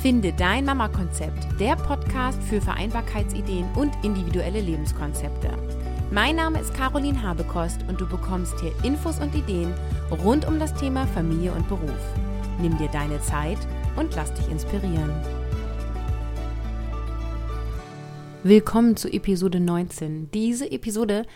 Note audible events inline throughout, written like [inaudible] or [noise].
Finde dein Mama-Konzept, der Podcast für Vereinbarkeitsideen und individuelle Lebenskonzepte. Mein Name ist Caroline Habekost und du bekommst hier Infos und Ideen rund um das Thema Familie und Beruf. Nimm dir deine Zeit und lass dich inspirieren. Willkommen zu Episode 19. Diese Episode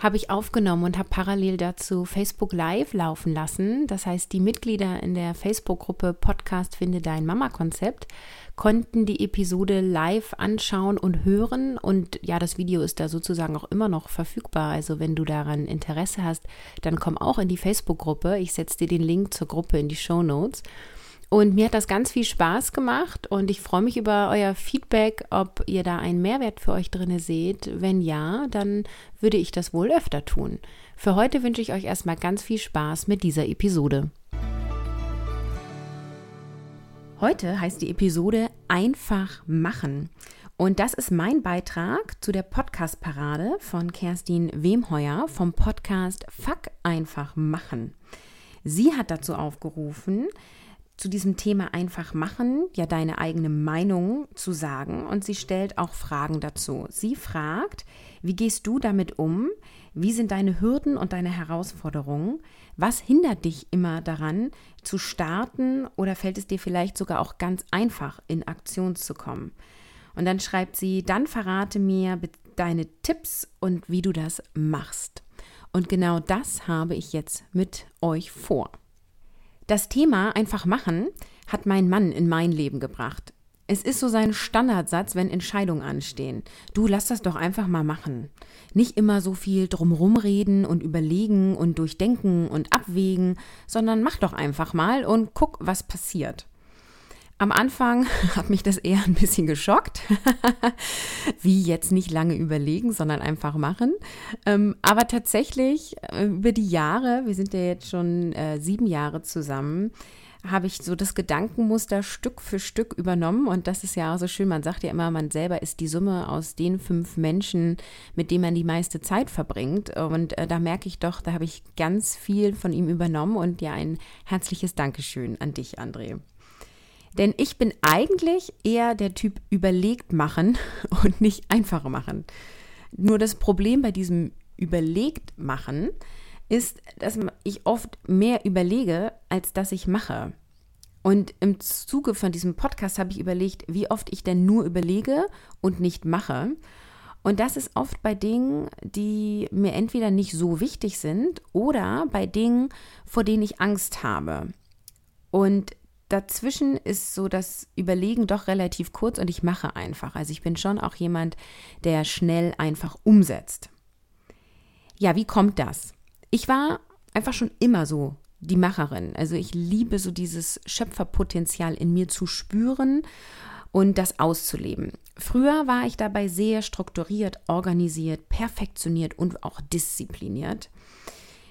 habe ich aufgenommen und habe parallel dazu Facebook Live laufen lassen. Das heißt, die Mitglieder in der Facebook-Gruppe Podcast Finde Dein Mama-Konzept konnten die Episode live anschauen und hören. Und ja, das Video ist da sozusagen auch immer noch verfügbar. Also wenn du daran Interesse hast, dann komm auch in die Facebook-Gruppe. Ich setze dir den Link zur Gruppe in die Show Notes. Und mir hat das ganz viel Spaß gemacht und ich freue mich über euer Feedback, ob ihr da einen Mehrwert für euch drin seht. Wenn ja, dann würde ich das wohl öfter tun. Für heute wünsche ich euch erstmal ganz viel Spaß mit dieser Episode. Heute heißt die Episode Einfach machen. Und das ist mein Beitrag zu der Podcast-Parade von Kerstin Wemheuer vom Podcast Fuck einfach machen. Sie hat dazu aufgerufen, zu diesem Thema einfach machen, ja deine eigene Meinung zu sagen und sie stellt auch Fragen dazu. Sie fragt, wie gehst du damit um? Wie sind deine Hürden und deine Herausforderungen? Was hindert dich immer daran zu starten oder fällt es dir vielleicht sogar auch ganz einfach in Aktion zu kommen? Und dann schreibt sie, dann verrate mir deine Tipps und wie du das machst. Und genau das habe ich jetzt mit euch vor. Das Thema einfach machen hat mein Mann in mein Leben gebracht. Es ist so sein Standardsatz, wenn Entscheidungen anstehen. Du lass das doch einfach mal machen. Nicht immer so viel drumrum reden und überlegen und durchdenken und abwägen, sondern mach doch einfach mal und guck, was passiert. Am Anfang [laughs] hat mich das eher ein bisschen geschockt. [laughs] Wie jetzt nicht lange überlegen, sondern einfach machen. Ähm, aber tatsächlich äh, über die Jahre, wir sind ja jetzt schon äh, sieben Jahre zusammen, habe ich so das Gedankenmuster Stück für Stück übernommen. Und das ist ja auch so schön. Man sagt ja immer, man selber ist die Summe aus den fünf Menschen, mit denen man die meiste Zeit verbringt. Und äh, da merke ich doch, da habe ich ganz viel von ihm übernommen. Und ja, ein herzliches Dankeschön an dich, André. Denn ich bin eigentlich eher der Typ überlegt machen [laughs] und nicht einfach machen. Nur das Problem bei diesem überlegt machen ist, dass ich oft mehr überlege, als dass ich mache. Und im Zuge von diesem Podcast habe ich überlegt, wie oft ich denn nur überlege und nicht mache. Und das ist oft bei Dingen, die mir entweder nicht so wichtig sind oder bei Dingen, vor denen ich Angst habe. Und dazwischen ist so das Überlegen doch relativ kurz und ich mache einfach. Also ich bin schon auch jemand, der schnell einfach umsetzt. Ja, wie kommt das? Ich war einfach schon immer so die Macherin. Also ich liebe so dieses Schöpferpotenzial in mir zu spüren und das auszuleben. Früher war ich dabei sehr strukturiert, organisiert, perfektioniert und auch diszipliniert.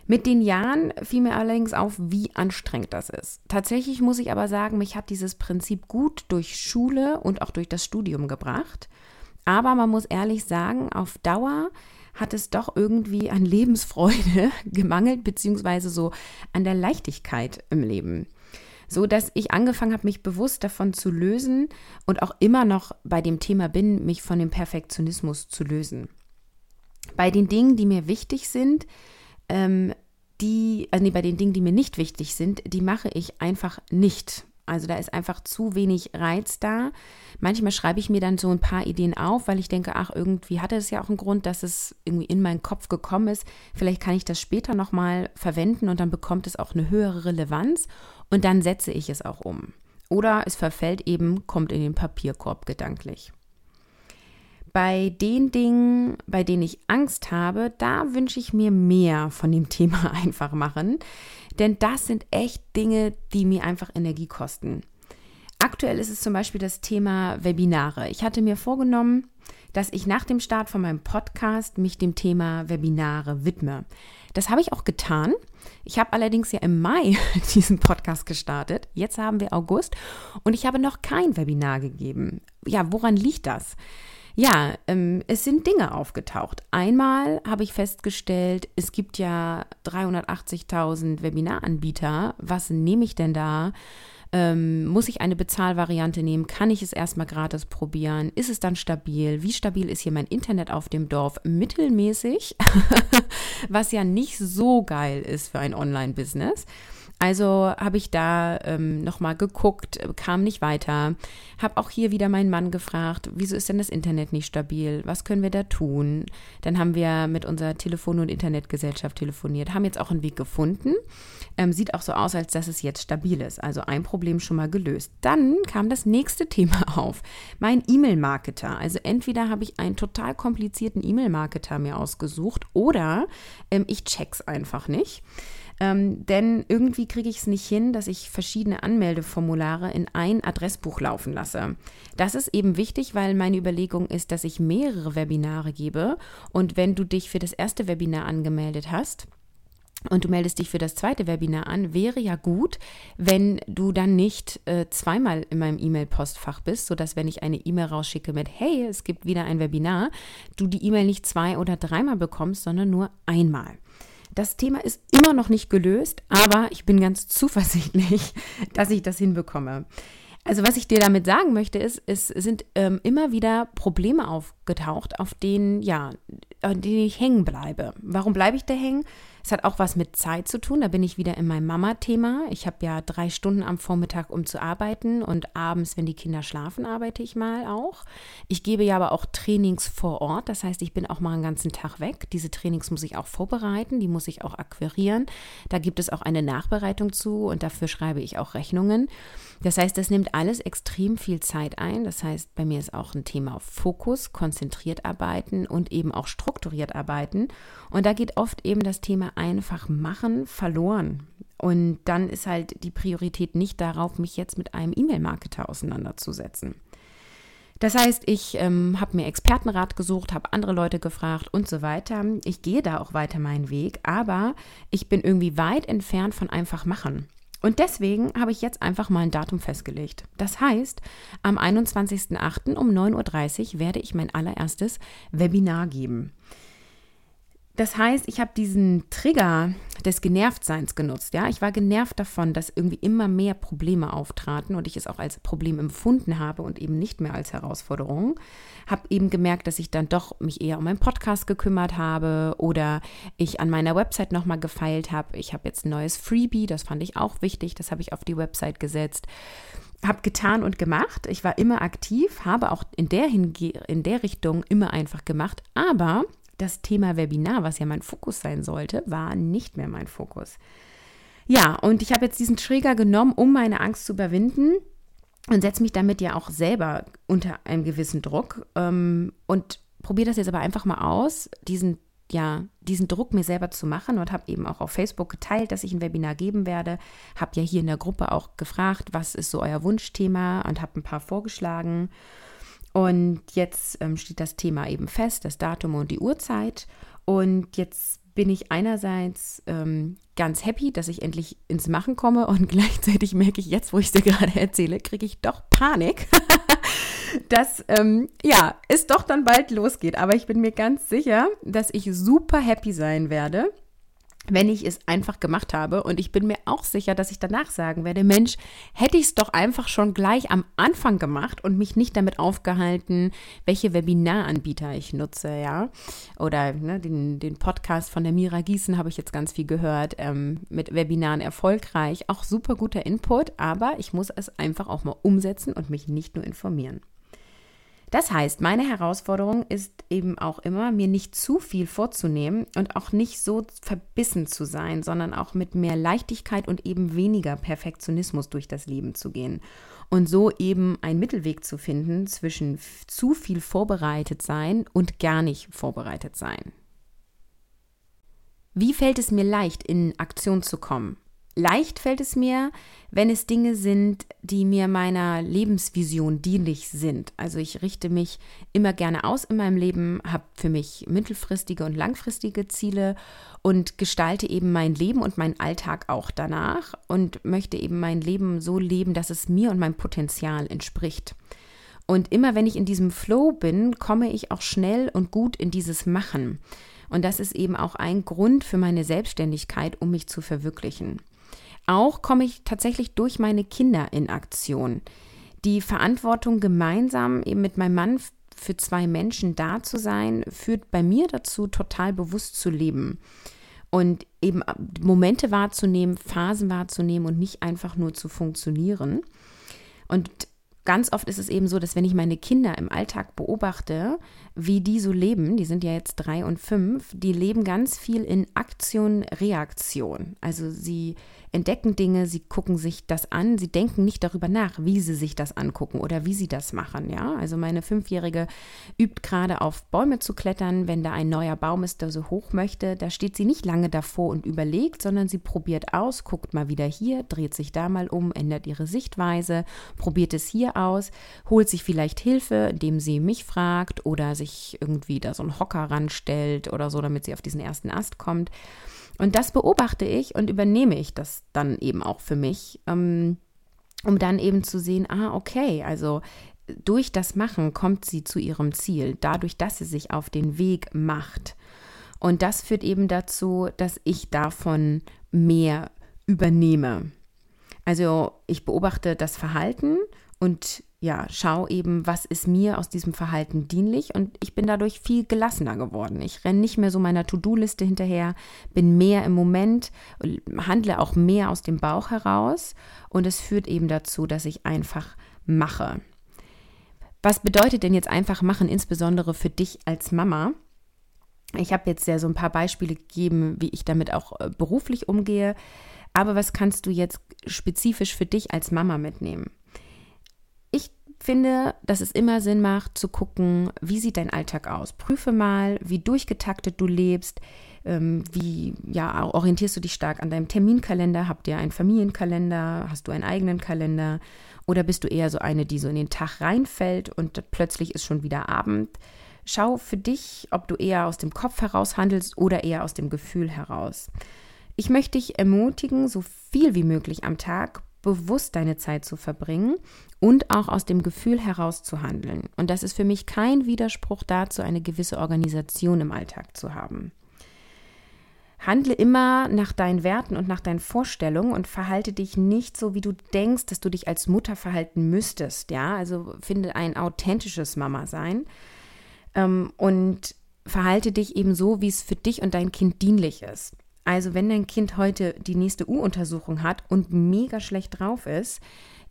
Mit den Jahren fiel mir allerdings auf, wie anstrengend das ist. Tatsächlich muss ich aber sagen, mich hat dieses Prinzip gut durch Schule und auch durch das Studium gebracht. Aber man muss ehrlich sagen, auf Dauer hat es doch irgendwie an [laughs] Lebensfreude gemangelt, beziehungsweise so an der Leichtigkeit im Leben. So dass ich angefangen habe, mich bewusst davon zu lösen und auch immer noch bei dem Thema bin, mich von dem Perfektionismus zu lösen. Bei den Dingen, die mir wichtig sind, ähm, die, also nee, bei den Dingen, die mir nicht wichtig sind, die mache ich einfach nicht. Also da ist einfach zu wenig Reiz da. Manchmal schreibe ich mir dann so ein paar Ideen auf, weil ich denke, ach, irgendwie hatte es ja auch einen Grund, dass es irgendwie in meinen Kopf gekommen ist. Vielleicht kann ich das später nochmal verwenden und dann bekommt es auch eine höhere Relevanz und dann setze ich es auch um. Oder es verfällt eben, kommt in den Papierkorb gedanklich. Bei den Dingen, bei denen ich Angst habe, da wünsche ich mir mehr von dem [laughs] Thema einfach machen. Denn das sind echt Dinge, die mir einfach Energie kosten. Aktuell ist es zum Beispiel das Thema Webinare. Ich hatte mir vorgenommen, dass ich nach dem Start von meinem Podcast mich dem Thema Webinare widme. Das habe ich auch getan. Ich habe allerdings ja im Mai [laughs] diesen Podcast gestartet. Jetzt haben wir August und ich habe noch kein Webinar gegeben. Ja, woran liegt das? Ja, ähm, es sind Dinge aufgetaucht. Einmal habe ich festgestellt, es gibt ja 380.000 Webinaranbieter. Was nehme ich denn da? Ähm, muss ich eine Bezahlvariante nehmen? Kann ich es erstmal gratis probieren? Ist es dann stabil? Wie stabil ist hier mein Internet auf dem Dorf? Mittelmäßig, [laughs] was ja nicht so geil ist für ein Online-Business. Also habe ich da ähm, nochmal geguckt, kam nicht weiter. Habe auch hier wieder meinen Mann gefragt, wieso ist denn das Internet nicht stabil? Was können wir da tun? Dann haben wir mit unserer Telefon- und Internetgesellschaft telefoniert, haben jetzt auch einen Weg gefunden. Ähm, sieht auch so aus, als dass es jetzt stabil ist. Also ein Problem schon mal gelöst. Dann kam das nächste [laughs] Thema auf. Mein E-Mail-Marketer. Also entweder habe ich einen total komplizierten E-Mail-Marketer mir ausgesucht oder ähm, ich check's einfach nicht. Ähm, denn irgendwie kriege ich es nicht hin, dass ich verschiedene Anmeldeformulare in ein Adressbuch laufen lasse. Das ist eben wichtig, weil meine Überlegung ist, dass ich mehrere Webinare gebe. Und wenn du dich für das erste Webinar angemeldet hast, und du meldest dich für das zweite Webinar an, wäre ja gut, wenn du dann nicht äh, zweimal in meinem E-Mail-Postfach bist, sodass wenn ich eine E-Mail rausschicke mit Hey, es gibt wieder ein Webinar, du die E-Mail nicht zwei oder dreimal bekommst, sondern nur einmal. Das Thema ist immer noch nicht gelöst, aber ich bin ganz zuversichtlich, [laughs] dass ich das hinbekomme. Also was ich dir damit sagen möchte, ist, es sind ähm, immer wieder Probleme aufgetaucht, auf denen, ja, an denen ich hängen bleibe. Warum bleibe ich da hängen? Es hat auch was mit Zeit zu tun. Da bin ich wieder in meinem Mama-Thema. Ich habe ja drei Stunden am Vormittag, um zu arbeiten und abends, wenn die Kinder schlafen, arbeite ich mal auch. Ich gebe ja aber auch Trainings vor Ort. Das heißt, ich bin auch mal einen ganzen Tag weg. Diese Trainings muss ich auch vorbereiten, die muss ich auch akquirieren. Da gibt es auch eine Nachbereitung zu und dafür schreibe ich auch Rechnungen. Das heißt, das nimmt alles extrem viel Zeit ein. Das heißt, bei mir ist auch ein Thema Fokus, konzentriert arbeiten und eben auch strukturiert arbeiten. Und da geht oft eben das Thema einfach machen verloren. Und dann ist halt die Priorität nicht darauf, mich jetzt mit einem E-Mail-Marketer auseinanderzusetzen. Das heißt, ich ähm, habe mir Expertenrat gesucht, habe andere Leute gefragt und so weiter. Ich gehe da auch weiter meinen Weg, aber ich bin irgendwie weit entfernt von einfach machen. Und deswegen habe ich jetzt einfach mal ein Datum festgelegt. Das heißt, am 21.08. um 9.30 Uhr werde ich mein allererstes Webinar geben. Das heißt, ich habe diesen Trigger des Genervtseins genutzt. Ja, ich war genervt davon, dass irgendwie immer mehr Probleme auftraten und ich es auch als Problem empfunden habe und eben nicht mehr als Herausforderung. Habe eben gemerkt, dass ich dann doch mich eher um meinen Podcast gekümmert habe oder ich an meiner Website nochmal gefeilt habe. Ich habe jetzt ein neues Freebie, das fand ich auch wichtig, das habe ich auf die Website gesetzt habe getan und gemacht. Ich war immer aktiv, habe auch in der, Hinge in der Richtung immer einfach gemacht. Aber das Thema Webinar, was ja mein Fokus sein sollte, war nicht mehr mein Fokus. Ja, und ich habe jetzt diesen Trigger genommen, um meine Angst zu überwinden und setze mich damit ja auch selber unter einem gewissen Druck ähm, und probiere das jetzt aber einfach mal aus, diesen ja, diesen Druck mir selber zu machen und habe eben auch auf Facebook geteilt, dass ich ein Webinar geben werde. Habe ja hier in der Gruppe auch gefragt, was ist so euer Wunschthema und habe ein paar vorgeschlagen. Und jetzt ähm, steht das Thema eben fest, das Datum und die Uhrzeit. Und jetzt bin ich einerseits ähm, ganz happy, dass ich endlich ins Machen komme und [laughs] gleichzeitig merke ich jetzt, wo ich es dir gerade erzähle, kriege ich doch Panik, [laughs] dass ähm, ja, es doch dann bald losgeht. Aber ich bin mir ganz sicher, dass ich super happy sein werde wenn ich es einfach gemacht habe. Und ich bin mir auch sicher, dass ich danach sagen werde, Mensch, hätte ich es doch einfach schon gleich am Anfang gemacht und mich nicht damit aufgehalten, welche Webinaranbieter ich nutze, ja. Oder ne, den, den Podcast von der Mira Gießen habe ich jetzt ganz viel gehört, ähm, mit Webinaren erfolgreich. Auch super guter Input, aber ich muss es einfach auch mal umsetzen und mich nicht nur informieren. Das heißt, meine Herausforderung ist eben auch immer, mir nicht zu viel vorzunehmen und auch nicht so verbissen zu sein, sondern auch mit mehr Leichtigkeit und eben weniger Perfektionismus durch das Leben zu gehen. Und so eben einen Mittelweg zu finden zwischen zu viel vorbereitet sein und gar nicht vorbereitet sein. Wie fällt es mir leicht, in Aktion zu kommen? Leicht fällt es mir, wenn es Dinge sind, die mir meiner Lebensvision dienlich sind. Also ich richte mich immer gerne aus in meinem Leben, habe für mich mittelfristige und langfristige Ziele und gestalte eben mein Leben und meinen Alltag auch danach und möchte eben mein Leben so leben, dass es mir und meinem Potenzial entspricht. Und immer wenn ich in diesem Flow bin, komme ich auch schnell und gut in dieses Machen. Und das ist eben auch ein Grund für meine Selbstständigkeit, um mich zu verwirklichen. Auch komme ich tatsächlich durch meine Kinder in Aktion. Die Verantwortung, gemeinsam eben mit meinem Mann für zwei Menschen da zu sein, führt bei mir dazu, total bewusst zu leben und eben Momente wahrzunehmen, Phasen wahrzunehmen und nicht einfach nur zu funktionieren. Und ganz oft ist es eben so, dass wenn ich meine Kinder im Alltag beobachte, wie die so leben, die sind ja jetzt drei und fünf, die leben ganz viel in Aktion, Reaktion. Also sie entdecken Dinge, sie gucken sich das an, sie denken nicht darüber nach, wie sie sich das angucken oder wie sie das machen. Ja, also meine Fünfjährige übt gerade auf Bäume zu klettern, wenn da ein neuer Baum ist, der so hoch möchte, da steht sie nicht lange davor und überlegt, sondern sie probiert aus, guckt mal wieder hier, dreht sich da mal um, ändert ihre Sichtweise, probiert es hier aus, holt sich vielleicht Hilfe, indem sie mich fragt oder sich irgendwie da so einen Hocker ranstellt oder so, damit sie auf diesen ersten Ast kommt. Und das beobachte ich und übernehme ich das dann eben auch für mich, ähm, um dann eben zu sehen, ah, okay, also durch das Machen kommt sie zu ihrem Ziel, dadurch, dass sie sich auf den Weg macht. Und das führt eben dazu, dass ich davon mehr übernehme. Also ich beobachte das Verhalten und ja, schau eben, was ist mir aus diesem Verhalten dienlich und ich bin dadurch viel gelassener geworden. Ich renne nicht mehr so meiner To-Do-Liste hinterher, bin mehr im Moment, handle auch mehr aus dem Bauch heraus und es führt eben dazu, dass ich einfach mache. Was bedeutet denn jetzt einfach machen, insbesondere für dich als Mama? Ich habe jetzt ja so ein paar Beispiele gegeben, wie ich damit auch äh, beruflich umgehe. Aber was kannst du jetzt spezifisch für dich als Mama mitnehmen? finde, dass es immer Sinn macht zu gucken, wie sieht dein Alltag aus. Prüfe mal, wie durchgetaktet du lebst, ähm, wie ja, orientierst du dich stark an deinem Terminkalender? Habt ihr einen Familienkalender? Hast du einen eigenen Kalender? Oder bist du eher so eine, die so in den Tag reinfällt und plötzlich ist schon wieder Abend? Schau für dich, ob du eher aus dem Kopf heraus handelst oder eher aus dem Gefühl heraus. Ich möchte dich ermutigen, so viel wie möglich am Tag bewusst deine Zeit zu verbringen und auch aus dem Gefühl heraus zu handeln. Und das ist für mich kein Widerspruch dazu, eine gewisse Organisation im Alltag zu haben. Handle immer nach deinen Werten und nach deinen Vorstellungen und verhalte dich nicht so, wie du denkst, dass du dich als Mutter verhalten müsstest. Ja, also finde ein authentisches Mama sein ähm, und verhalte dich eben so, wie es für dich und dein Kind dienlich ist. Also wenn dein Kind heute die nächste U-Untersuchung hat und mega schlecht drauf ist,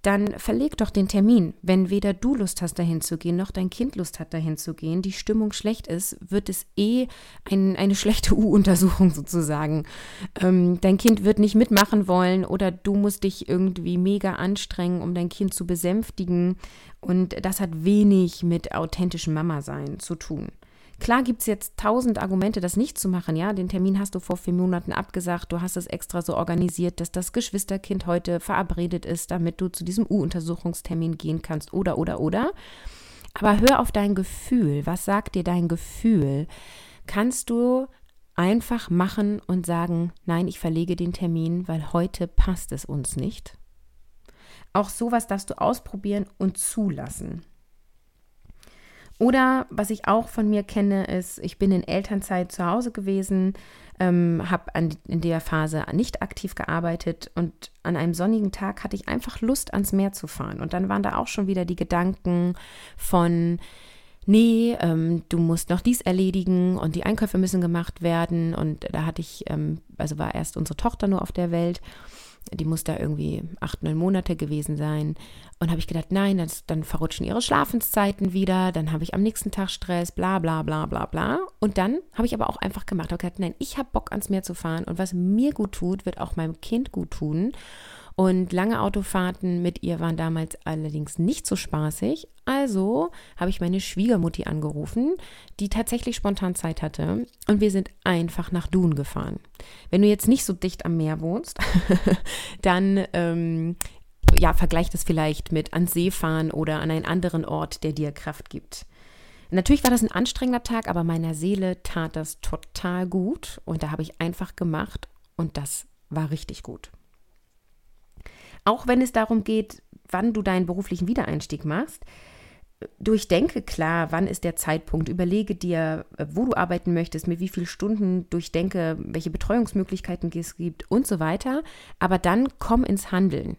dann verleg doch den Termin. Wenn weder du Lust hast, dahin zu gehen, noch dein Kind Lust hat, dahin zu gehen, die Stimmung schlecht ist, wird es eh ein, eine schlechte [laughs] U-Untersuchung sozusagen. Ähm, dein Kind wird nicht mitmachen wollen oder du musst dich irgendwie mega anstrengen, um dein Kind zu besänftigen. Und das hat wenig mit authentischem Mama-Sein zu tun. Klar gibt es jetzt tausend Argumente, das nicht zu machen. Ja, den Termin hast du vor vier Monaten abgesagt. Du hast es extra so organisiert, dass das Geschwisterkind heute verabredet ist, damit du zu diesem U-Untersuchungstermin gehen kannst. Oder, oder, oder. Aber hör auf dein Gefühl. Was sagt dir dein Gefühl? Kannst du einfach machen und sagen, nein, ich verlege den Termin, weil heute passt es uns nicht? Auch sowas darfst du ausprobieren und zulassen. Oder was ich auch von mir kenne, ist, ich bin in Elternzeit zu Hause gewesen, ähm, habe in der Phase nicht aktiv gearbeitet und an einem sonnigen Tag hatte ich einfach Lust, ans Meer zu fahren. Und dann waren da auch schon wieder die Gedanken von, nee, ähm, du musst noch dies erledigen und die Einkäufe müssen gemacht werden. Und da hatte ich, ähm, also war erst unsere Tochter nur auf der Welt die muss da irgendwie acht, neun Monate gewesen sein. Und habe ich gedacht, nein, das, dann verrutschen ihre Schlafenszeiten wieder, dann habe ich am nächsten Tag Stress, bla bla bla bla bla. Und dann habe ich aber auch einfach gemacht, habe gedacht, nein, ich habe Bock ans Meer zu fahren und was mir gut tut, wird auch meinem Kind gut tun. Und lange Autofahrten mit ihr waren damals allerdings nicht so spaßig. Also habe ich meine Schwiegermutti angerufen, die tatsächlich spontan Zeit hatte. Und wir sind einfach nach Dun gefahren. Wenn du jetzt nicht so dicht am Meer wohnst, [laughs] dann ähm, ja, vergleich das vielleicht mit ans See fahren oder an einen anderen Ort, der dir Kraft gibt. Natürlich war das ein anstrengender Tag, aber meiner Seele tat das total gut und da habe ich einfach gemacht und das war richtig gut. Auch wenn es darum geht, wann du deinen beruflichen Wiedereinstieg machst, durchdenke klar, wann ist der Zeitpunkt, überlege dir, wo du arbeiten möchtest, mit wie vielen Stunden, durchdenke, welche Betreuungsmöglichkeiten es gibt und so weiter. Aber dann komm ins Handeln.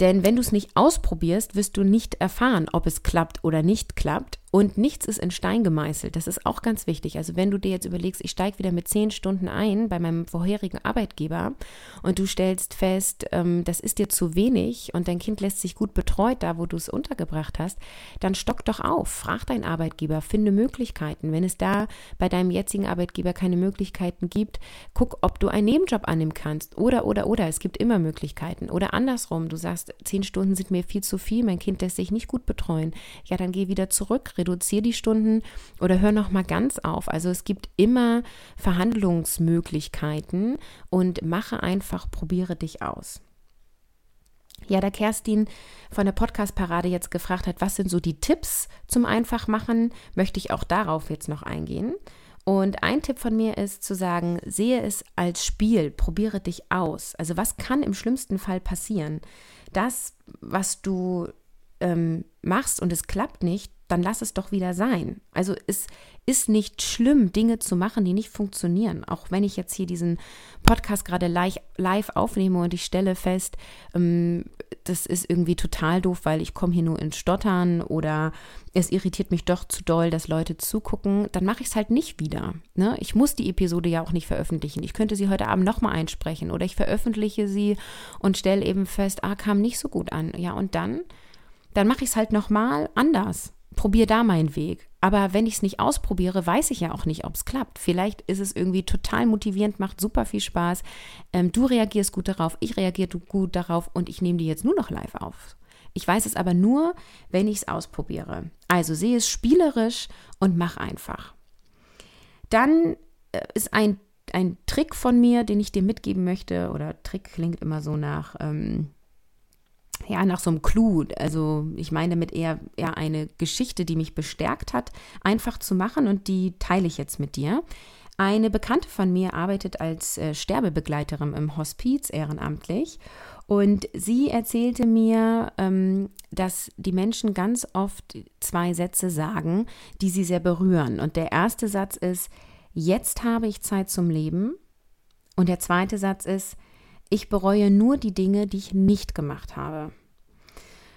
Denn wenn du es nicht ausprobierst, wirst du nicht erfahren, ob es klappt oder nicht klappt. Und nichts ist in Stein gemeißelt. Das ist auch ganz wichtig. Also wenn du dir jetzt überlegst, ich steige wieder mit zehn Stunden ein bei meinem vorherigen Arbeitgeber und du stellst fest, ähm, das ist dir zu wenig und dein Kind lässt sich gut betreut da, wo du es untergebracht hast, dann stock doch auf. Frag deinen Arbeitgeber, finde Möglichkeiten. Wenn es da bei deinem jetzigen Arbeitgeber keine Möglichkeiten gibt, guck, ob du einen Nebenjob annehmen kannst. Oder, oder, oder. Es gibt immer Möglichkeiten. Oder andersrum, du sagst, zehn Stunden sind mir viel zu viel, mein Kind lässt sich nicht gut betreuen. Ja, dann geh wieder zurück, reduziere die Stunden oder hör noch mal ganz auf. Also es gibt immer Verhandlungsmöglichkeiten und mache einfach, probiere dich aus. Ja, da Kerstin von der Podcast-Parade jetzt gefragt hat, was sind so die Tipps zum Einfachmachen, möchte ich auch darauf jetzt noch eingehen. Und ein Tipp von mir ist zu sagen, sehe es als Spiel, probiere dich aus. Also was kann im schlimmsten Fall passieren? Das, was du ähm, machst und es klappt nicht, dann lass es doch wieder sein. Also es ist nicht schlimm, Dinge zu machen, die nicht funktionieren. Auch wenn ich jetzt hier diesen Podcast gerade live, aufnehme und ich stelle fest, ähm, das ist irgendwie total doof, weil ich komme hier nur ins Stottern oder es irritiert mich doch zu doll, dass Leute zugucken, dann mache ich es halt nicht wieder. Ne? Ich muss die Episode ja auch nicht veröffentlichen. Ich könnte sie heute Abend nochmal einsprechen oder ich veröffentliche sie und stelle eben fest, ah, kam nicht so gut an. Ja, und dann, dann mache ich es halt nochmal anders probiere da meinen Weg. Aber wenn ich es nicht ausprobiere, weiß ich ja auch nicht, ob es klappt. Vielleicht ist es irgendwie total motivierend, macht super viel Spaß. Ähm, du reagierst gut darauf, ich reagiere gut darauf und ich nehme die jetzt nur noch live auf. Ich weiß es aber nur, wenn ich es ausprobiere. Also sehe es spielerisch und mach einfach. Dann äh, ist ein, ein Trick von mir, den ich dir mitgeben möchte, oder Trick klingt immer so nach, ähm, ja, nach so einem Clou. Also ich meine damit eher, eher eine Geschichte, die mich bestärkt hat, einfach zu machen und die teile ich jetzt mit dir. Eine Bekannte von mir arbeitet als äh, Sterbebegleiterin im Hospiz ehrenamtlich und sie erzählte mir, ähm, dass die Menschen ganz oft zwei Sätze sagen, die sie sehr berühren. Und der erste Satz ist, jetzt habe ich Zeit zum Leben. Und der zweite Satz ist, ich bereue nur die Dinge, die ich nicht gemacht habe.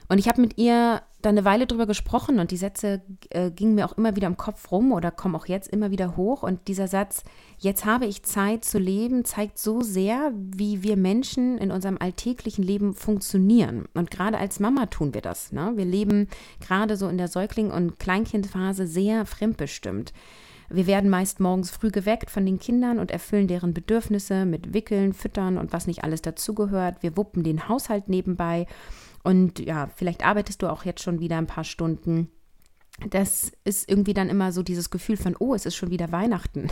Und ich habe mit ihr da eine Weile drüber gesprochen und die Sätze äh, gingen mir auch immer wieder im Kopf rum oder kommen auch jetzt immer wieder hoch. Und dieser Satz, jetzt habe ich Zeit zu leben, zeigt so sehr, wie wir Menschen in unserem alltäglichen Leben funktionieren. Und gerade als Mama tun wir das. Ne? Wir leben gerade so in der Säugling- und Kleinkindphase sehr fremdbestimmt. Wir werden meist morgens früh geweckt von den Kindern und erfüllen deren Bedürfnisse mit Wickeln, Füttern und was nicht alles dazugehört. Wir wuppen den Haushalt nebenbei und ja, vielleicht arbeitest du auch jetzt schon wieder ein paar Stunden. Das ist irgendwie dann immer so dieses Gefühl von, oh, es ist schon wieder Weihnachten.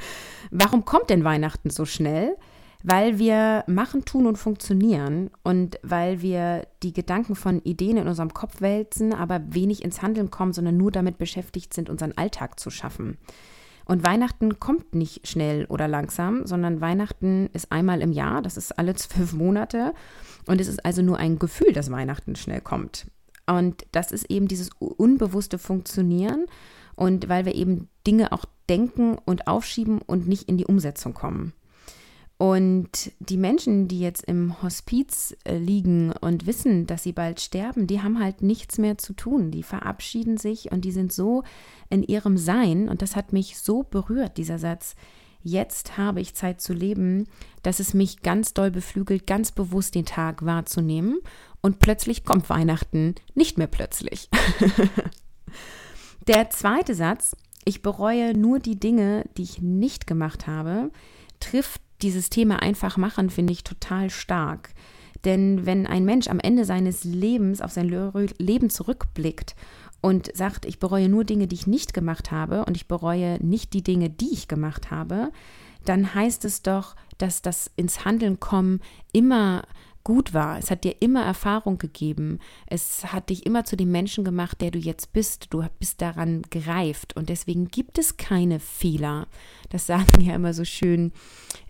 [laughs] Warum kommt denn Weihnachten so schnell? Weil wir machen, tun und funktionieren und weil wir die Gedanken von Ideen in unserem Kopf wälzen, aber wenig ins Handeln kommen, sondern nur damit beschäftigt sind, unseren Alltag zu schaffen. Und Weihnachten kommt nicht schnell oder langsam, sondern Weihnachten ist einmal im Jahr, das ist alle zwölf Monate. Und es ist also nur ein Gefühl, dass Weihnachten schnell kommt. Und das ist eben dieses unbewusste Funktionieren und weil wir eben Dinge auch denken und aufschieben und nicht in die Umsetzung kommen. Und die Menschen, die jetzt im Hospiz äh, liegen und wissen, dass sie bald sterben, die haben halt nichts mehr zu tun. Die verabschieden sich und die sind so in ihrem Sein. Und das hat mich so berührt, dieser Satz. Jetzt habe ich Zeit zu leben, dass es mich ganz doll beflügelt, ganz bewusst den Tag wahrzunehmen. Und plötzlich kommt Weihnachten nicht mehr plötzlich. [laughs] Der zweite Satz, ich bereue nur die Dinge, die ich nicht gemacht habe, trifft dieses Thema einfach machen, finde ich total stark. Denn wenn ein Mensch am Ende seines Lebens auf sein Leben zurückblickt und sagt, ich bereue nur Dinge, die ich nicht gemacht habe und ich bereue nicht die Dinge, die ich gemacht habe, dann heißt es doch, dass das ins Handeln kommen immer gut war. Es hat dir immer Erfahrung gegeben. Es hat dich immer zu dem Menschen gemacht, der du jetzt bist. Du bist daran gereift. Und deswegen gibt es keine Fehler. Das sagen ja immer so schön.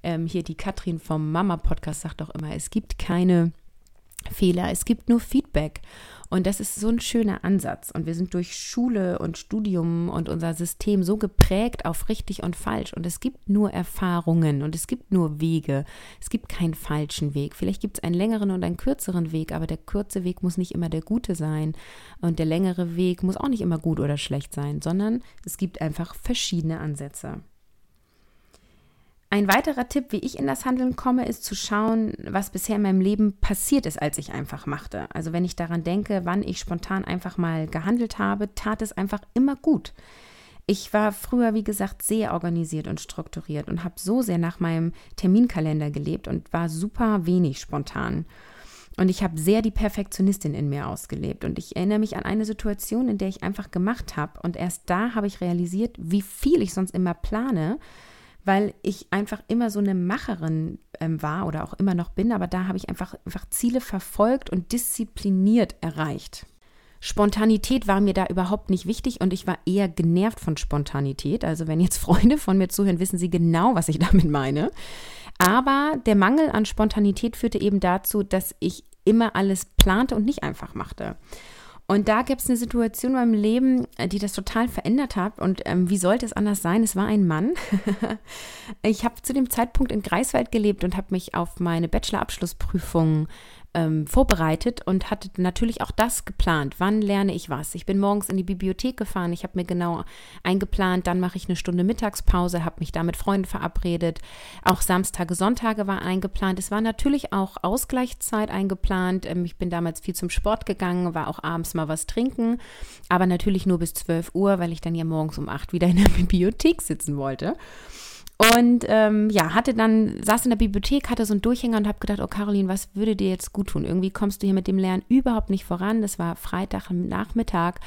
Ähm, hier die Katrin vom Mama-Podcast sagt auch immer, es gibt keine Fehler. Es gibt nur. Feedback. Und das ist so ein schöner Ansatz. Und wir sind durch Schule und Studium und unser System so geprägt auf richtig und falsch. Und es gibt nur Erfahrungen und es gibt nur Wege. Es gibt keinen falschen Weg. Vielleicht gibt es einen längeren und einen kürzeren Weg, aber der kurze Weg muss nicht immer der gute sein. Und der längere Weg muss auch nicht immer gut oder schlecht sein, sondern es gibt einfach verschiedene Ansätze. Ein weiterer Tipp, wie ich in das Handeln komme, ist zu schauen, was bisher in meinem Leben passiert ist, als ich einfach machte. Also wenn ich daran denke, wann ich spontan einfach mal gehandelt habe, tat es einfach immer gut. Ich war früher, wie gesagt, sehr organisiert und strukturiert und habe so sehr nach meinem Terminkalender gelebt und war super wenig spontan. Und ich habe sehr die Perfektionistin in mir ausgelebt. Und ich erinnere mich an eine Situation, in der ich einfach gemacht habe. Und erst da habe ich realisiert, wie viel ich sonst immer plane weil ich einfach immer so eine Macherin ähm, war oder auch immer noch bin, aber da habe ich einfach, einfach Ziele verfolgt und diszipliniert erreicht. Spontanität war mir da überhaupt nicht wichtig und ich war eher genervt von Spontanität. Also wenn jetzt [laughs] Freunde von mir zuhören, wissen sie genau, was ich [laughs] damit meine. Aber der Mangel an Spontanität führte eben dazu, dass ich immer alles plante und nicht einfach machte. Und da gibt es eine Situation in meinem Leben, äh, die das total verändert hat. Und ähm, wie sollte es anders sein? Es war ein Mann. [laughs] ich habe zu dem Zeitpunkt in Greifswald gelebt und habe mich auf meine Bachelor-Abschlussprüfung ähm, vorbereitet und hatte natürlich auch das geplant. Wann lerne ich was? Ich bin morgens in die Bibliothek gefahren. Ich habe mir genau eingeplant, dann mache ich eine Stunde Mittagspause, habe mich da mit Freunden verabredet. Auch Samstage, Sonntage war eingeplant. Es war natürlich auch Ausgleichszeit eingeplant. Ähm, ich bin damals viel zum Sport gegangen, war auch abends mal was trinken, aber natürlich nur bis 12 Uhr, weil ich dann ja morgens um 8 wieder in der [laughs] Bibliothek sitzen wollte. Und ähm, ja, hatte dann, saß in der Bibliothek, hatte so einen Durchhänger und habe gedacht, oh Caroline, was würde dir jetzt gut tun? Irgendwie kommst du hier mit dem Lernen überhaupt nicht voran. Das war Freitag Nachmittag.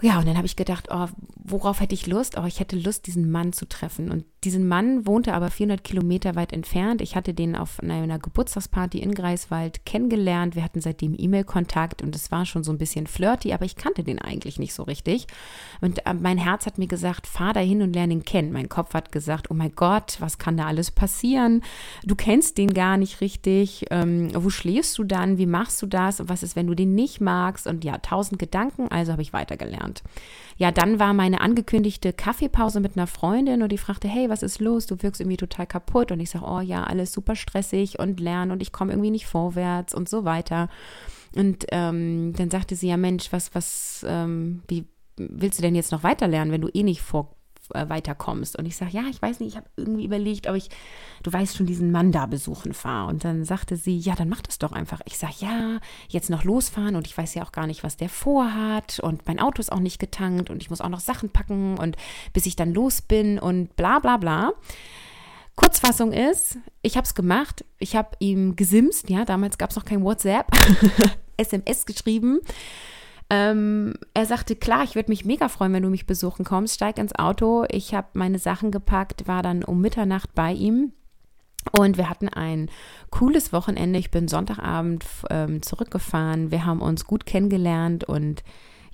Ja, und dann habe ich gedacht, oh, worauf hätte ich Lust? Oh, ich hätte Lust, diesen Mann zu treffen. Und diesen Mann wohnte aber 400 Kilometer weit entfernt. Ich hatte den auf einer Geburtstagsparty in Greifswald kennengelernt. Wir hatten seitdem E-Mail-Kontakt und es war schon so ein bisschen flirty, aber ich kannte den eigentlich nicht so richtig. Und äh, mein Herz hat mir gesagt, fahr da hin und lerne ihn kennen. Mein Kopf hat gesagt, oh mein Gott, was kann da alles passieren? Du kennst den gar nicht richtig. Ähm, wo schläfst du dann? Wie machst du das? Und was ist, wenn du den nicht magst? Und ja, tausend Gedanken. Also habe ich weitergelernt gelernt. Ja, dann war meine angekündigte Kaffeepause mit einer Freundin und die fragte, hey, was ist los? Du wirkst irgendwie total kaputt. Und ich sage, oh ja, alles super stressig und lernen und ich komme irgendwie nicht vorwärts und so weiter. Und ähm, dann sagte sie, ja Mensch, was, was, ähm, wie willst du denn jetzt noch weiter lernen, wenn du eh nicht vor, äh, weiterkommst. Und ich sage, ja, ich weiß nicht, ich habe irgendwie überlegt, ob ich, du weißt schon, diesen Mann da besuchen fahre. Und dann sagte sie, ja, dann mach das doch einfach. Ich sage, ja, jetzt noch losfahren und ich weiß ja auch gar nicht, was der vorhat und mein Auto ist auch nicht getankt und ich muss auch noch Sachen packen und bis ich dann los bin und bla bla bla. Kurzfassung ist, ich habe es gemacht, ich habe ihm gesimst, ja, damals gab es noch kein WhatsApp, [laughs] SMS geschrieben ähm, er sagte, klar, ich würde mich mega freuen, wenn du mich besuchen kommst. Steig ins Auto. Ich habe meine Sachen gepackt, war dann um Mitternacht bei ihm. Und wir hatten ein cooles Wochenende. Ich bin Sonntagabend ähm, zurückgefahren. Wir haben uns gut kennengelernt und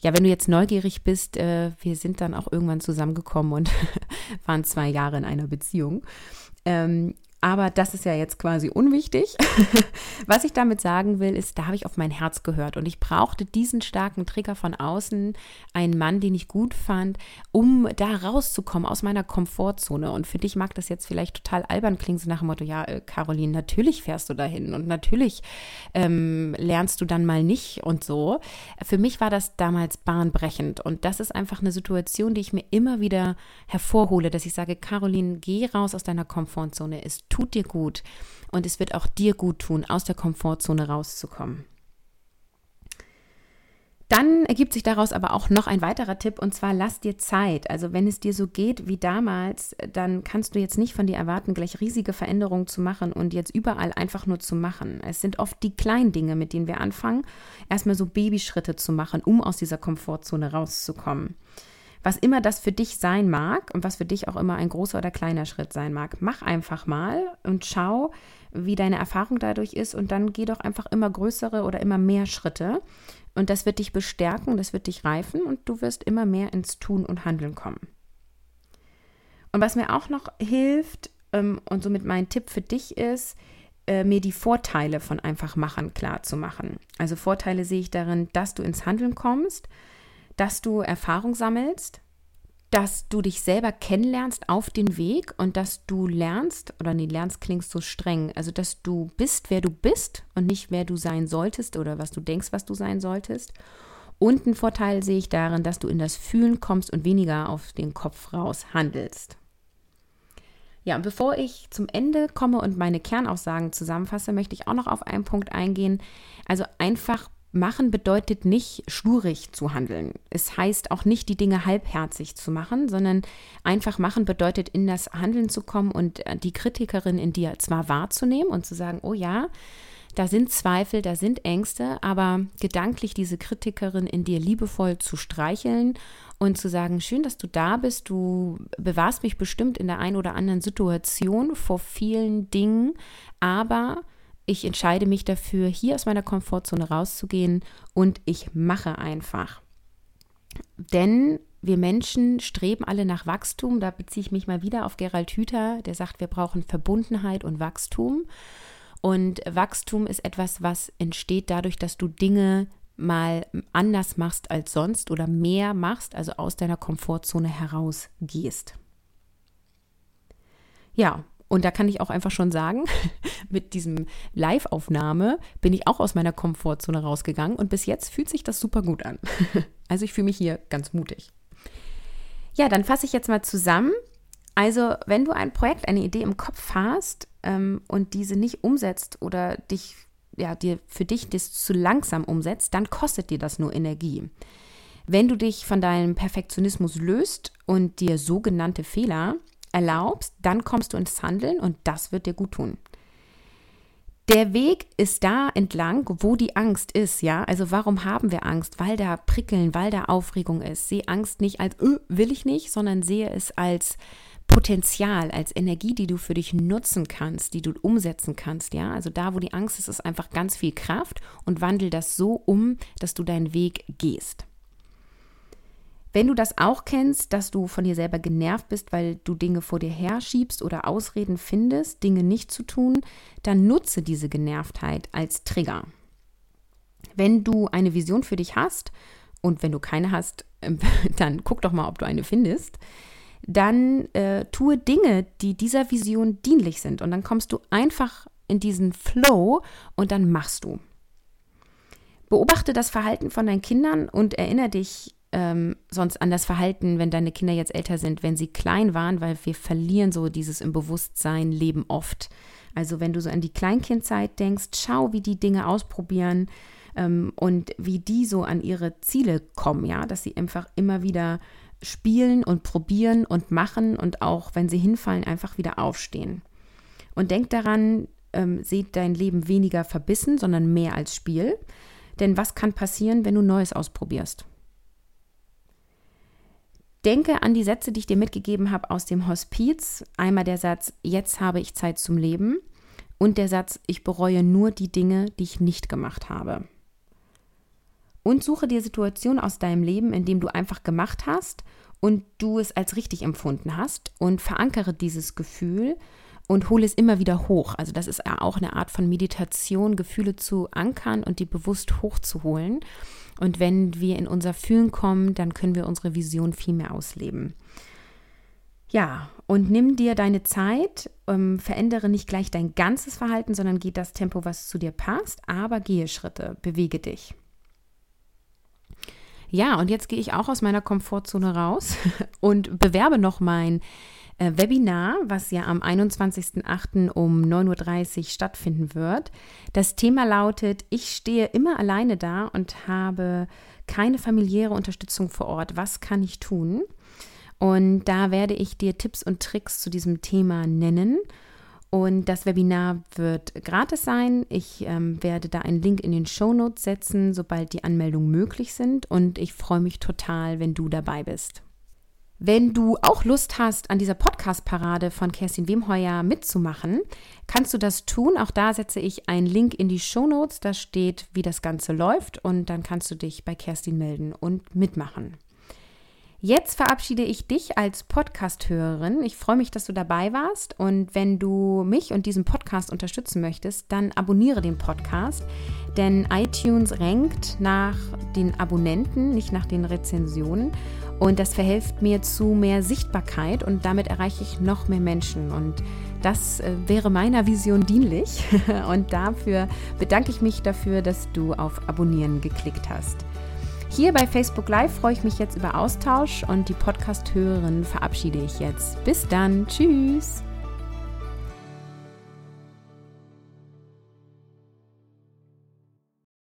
ja, wenn du jetzt neugierig bist, äh, wir sind dann auch irgendwann zusammengekommen und [laughs] waren zwei Jahre in einer Beziehung. Ähm, aber das ist ja jetzt quasi unwichtig. [laughs] Was ich damit sagen will, ist, da habe ich auf mein Herz gehört und ich brauchte diesen starken Trigger von außen, einen Mann, den ich gut fand, um da rauszukommen aus meiner Komfortzone. Und für dich mag das jetzt vielleicht total albern klingen, so nach dem Motto, ja, äh, Caroline, natürlich fährst du dahin und natürlich ähm, lernst du dann mal nicht und so. Für mich war das damals bahnbrechend und das ist einfach eine Situation, die ich mir immer wieder hervorhole, dass ich sage, Caroline, geh raus aus deiner Komfortzone. Ist tut dir gut und es wird auch dir gut tun, aus der Komfortzone rauszukommen. Dann ergibt sich daraus aber auch noch ein weiterer Tipp und zwar lass dir Zeit. Also wenn es dir so geht wie damals, dann kannst du jetzt nicht von dir erwarten, gleich riesige Veränderungen zu machen und jetzt überall einfach nur zu machen. Es sind oft die kleinen Dinge, mit denen wir anfangen, erstmal so Babyschritte zu machen, um aus dieser Komfortzone rauszukommen was immer das für dich sein mag und was für dich auch immer ein großer oder kleiner Schritt sein mag, mach einfach mal und schau, wie deine Erfahrung dadurch ist und dann geh doch einfach immer größere oder immer mehr Schritte und das wird dich bestärken, das wird dich reifen und du wirst immer mehr ins Tun und Handeln kommen. Und was mir auch noch hilft ähm, und somit mein Tipp für dich ist, äh, mir die Vorteile von einfach machen klar zu machen. Also Vorteile sehe ich darin, dass du ins Handeln kommst, dass du Erfahrung sammelst, dass du dich selber kennenlernst auf den Weg und dass du lernst, oder nee, lernst klingt so streng, also dass du bist, wer du bist und nicht wer du sein solltest oder was du denkst, was du sein solltest. Und einen Vorteil sehe ich darin, dass du in das Fühlen kommst und weniger auf den Kopf raus handelst. Ja, und bevor ich zum Ende komme und meine Kernaussagen zusammenfasse, möchte ich auch noch auf einen Punkt eingehen. Also einfach Machen bedeutet nicht schlurig zu handeln. Es heißt auch nicht, die Dinge halbherzig zu machen, sondern einfach machen bedeutet, in das Handeln zu kommen und äh, die Kritikerin in dir zwar wahrzunehmen und zu sagen, oh ja, da sind Zweifel, da sind Ängste, aber gedanklich diese Kritikerin in dir liebevoll zu streicheln und zu sagen, schön, dass du da bist, du bewahrst mich bestimmt in der einen oder anderen Situation vor vielen Dingen, aber ich entscheide mich dafür, hier aus meiner Komfortzone rauszugehen und ich mache einfach. Denn wir Menschen streben alle nach Wachstum. Da beziehe ich mich mal wieder auf Gerald Hüther, der sagt, wir brauchen Verbundenheit und Wachstum. Und Wachstum ist etwas, was entsteht dadurch, dass du Dinge mal anders machst als sonst oder mehr machst, also aus deiner Komfortzone herausgehst. Ja, und da kann ich auch einfach schon sagen, [laughs] mit diesem Live-Aufnahme bin ich auch aus meiner Komfortzone rausgegangen und bis jetzt fühlt sich das super gut an. [laughs] Also ich fühle mich hier ganz mutig. Ja, dann fasse ich jetzt mal zusammen. Also, wenn du ein Projekt, eine Idee im Kopf hast ähm, und diese nicht umsetzt oder dich, ja, dir für dich das zu langsam umsetzt, dann kostet dir das nur Energie. Wenn du dich von deinem Perfektionismus löst und dir sogenannte Fehler erlaubst, dann kommst du ins Handeln und das wird dir gut tun. Der Weg ist da entlang, wo die Angst ist, ja. Also warum haben wir Angst? Weil da Prickeln, weil da Aufregung ist. Sehe Angst nicht als öh, will ich nicht, sondern sehe es als Potenzial, als Energie, die du für dich nutzen kannst, die du umsetzen kannst, ja. Also da, wo die Angst ist, ist einfach ganz viel Kraft und wandel das so um, dass du deinen Weg gehst. Wenn du das auch kennst, dass du von dir selber genervt bist, weil du Dinge vor dir herschiebst oder Ausreden findest, Dinge nicht zu tun, dann nutze diese Genervtheit als Trigger. Wenn du eine Vision für dich hast und wenn du keine hast, [laughs] dann guck doch mal, ob du eine findest, dann äh, tue Dinge, die dieser Vision dienlich sind und dann kommst du einfach in diesen Flow und dann machst du. Beobachte das Verhalten von deinen Kindern und erinnere dich ähm, sonst an das Verhalten, wenn deine Kinder jetzt älter sind, wenn sie klein waren, weil wir verlieren so dieses im Bewusstsein Leben oft. Also wenn du so an die Kleinkindzeit denkst, schau, wie die Dinge ausprobieren ähm, und wie die so an ihre Ziele kommen, ja, dass sie einfach immer wieder spielen und probieren und machen und auch, wenn sie hinfallen, einfach wieder aufstehen. Und denk daran, ähm, seht dein Leben weniger verbissen, sondern mehr als Spiel. Denn was kann passieren, wenn du Neues ausprobierst? Denke an die Sätze, die ich dir mitgegeben habe aus dem Hospiz. Einmal der Satz, jetzt habe ich Zeit zum Leben und der Satz, ich bereue nur die Dinge, die ich nicht gemacht habe. Und suche dir Situationen aus deinem Leben, in dem du einfach gemacht hast und du es als richtig empfunden hast und verankere dieses Gefühl und hole es immer wieder hoch. Also das ist auch eine Art von Meditation, Gefühle zu ankern und die bewusst hochzuholen. Und wenn wir in unser Fühlen kommen, dann können wir unsere Vision viel mehr ausleben. Ja, und nimm dir deine Zeit, ähm, verändere nicht gleich dein ganzes Verhalten, sondern geh das Tempo, was zu dir passt, aber gehe Schritte, bewege dich. Ja, und jetzt gehe ich auch aus meiner Komfortzone raus [laughs] und bewerbe noch mein Webinar, was ja am 21.08. um 9.30 Uhr stattfinden wird. Das Thema lautet, ich stehe immer alleine da und habe keine familiäre Unterstützung vor Ort. Was kann ich tun? Und da werde ich dir Tipps und Tricks zu diesem Thema nennen. Und das Webinar wird gratis sein. Ich ähm, werde da einen Link in den Show Notes setzen, sobald die Anmeldungen möglich sind. Und ich freue mich total, wenn du dabei bist. Wenn du auch Lust hast, an dieser Podcast-Parade von Kerstin Wemheuer mitzumachen, kannst du das tun. Auch da setze ich einen Link in die Show Notes. Da steht, wie das Ganze läuft und dann kannst du dich bei Kerstin melden und mitmachen. Jetzt verabschiede ich dich als Podcast-Hörerin. Ich freue mich, dass du dabei warst. Und wenn du mich und diesen Podcast unterstützen möchtest, dann abonniere den Podcast. Denn iTunes rankt nach den Abonnenten, nicht nach den Rezensionen. Und das verhilft mir zu mehr Sichtbarkeit und damit erreiche ich noch mehr Menschen. Und das äh, wäre meiner Vision dienlich. [laughs] Und dafür bedanke ich mich dafür, dass du auf Abonnieren geklickt hast. Hier bei Facebook Live freue ich mich jetzt über Austausch und die Podcast-Hörerin verabschiede ich jetzt. Bis dann. Tschüss.